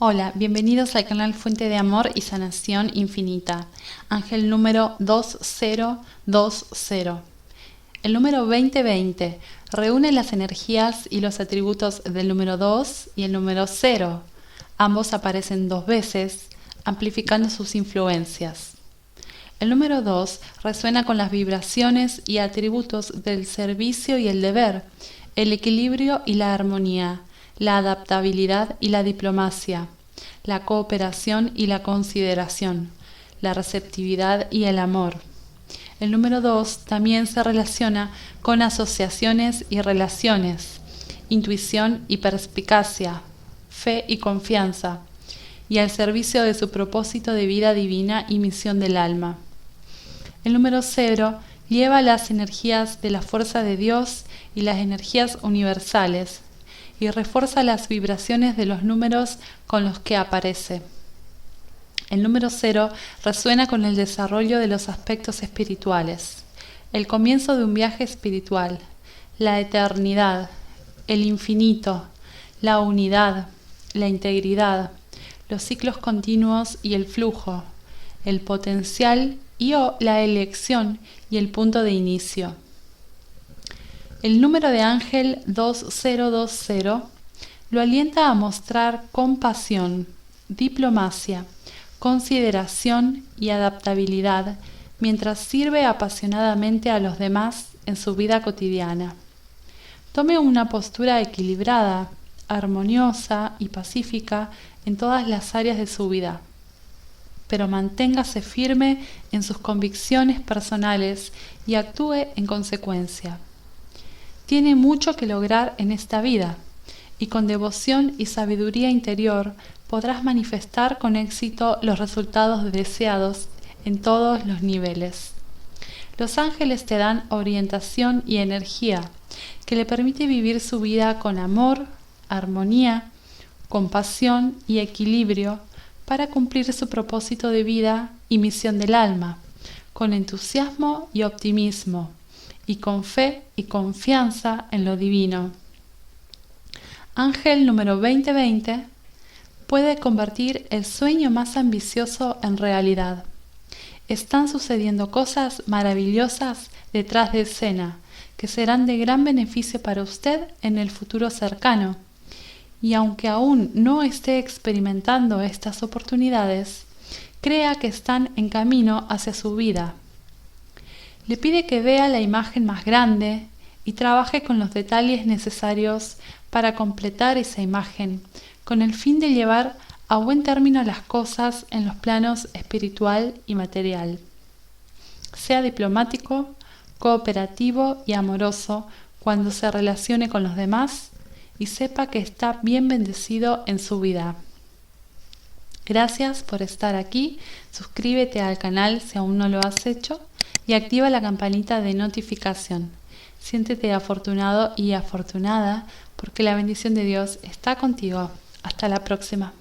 Hola, bienvenidos al canal Fuente de Amor y Sanación Infinita. Ángel número 2020. El número 2020 reúne las energías y los atributos del número 2 y el número 0. Ambos aparecen dos veces, amplificando sus influencias. El número 2 resuena con las vibraciones y atributos del servicio y el deber, el equilibrio y la armonía, la adaptabilidad y la diplomacia, la cooperación y la consideración, la receptividad y el amor. El número 2 también se relaciona con asociaciones y relaciones, intuición y perspicacia, fe y confianza, y al servicio de su propósito de vida divina y misión del alma. El número 0 lleva las energías de la fuerza de Dios y las energías universales, y refuerza las vibraciones de los números con los que aparece. El número cero resuena con el desarrollo de los aspectos espirituales, el comienzo de un viaje espiritual, la eternidad, el infinito, la unidad, la integridad, los ciclos continuos y el flujo, el potencial y o la elección y el punto de inicio. El número de ángel 2020 lo alienta a mostrar compasión, diplomacia, consideración y adaptabilidad mientras sirve apasionadamente a los demás en su vida cotidiana. Tome una postura equilibrada, armoniosa y pacífica en todas las áreas de su vida, pero manténgase firme en sus convicciones personales y actúe en consecuencia tiene mucho que lograr en esta vida y con devoción y sabiduría interior podrás manifestar con éxito los resultados deseados en todos los niveles. Los ángeles te dan orientación y energía que le permite vivir su vida con amor, armonía, compasión y equilibrio para cumplir su propósito de vida y misión del alma, con entusiasmo y optimismo y con fe y confianza en lo divino. Ángel número 2020 puede convertir el sueño más ambicioso en realidad. Están sucediendo cosas maravillosas detrás de escena que serán de gran beneficio para usted en el futuro cercano. Y aunque aún no esté experimentando estas oportunidades, crea que están en camino hacia su vida le pide que vea la imagen más grande y trabaje con los detalles necesarios para completar esa imagen, con el fin de llevar a buen término las cosas en los planos espiritual y material. Sea diplomático, cooperativo y amoroso cuando se relacione con los demás y sepa que está bien bendecido en su vida. Gracias por estar aquí, suscríbete al canal si aún no lo has hecho y activa la campanita de notificación. Siéntete afortunado y afortunada porque la bendición de Dios está contigo. Hasta la próxima.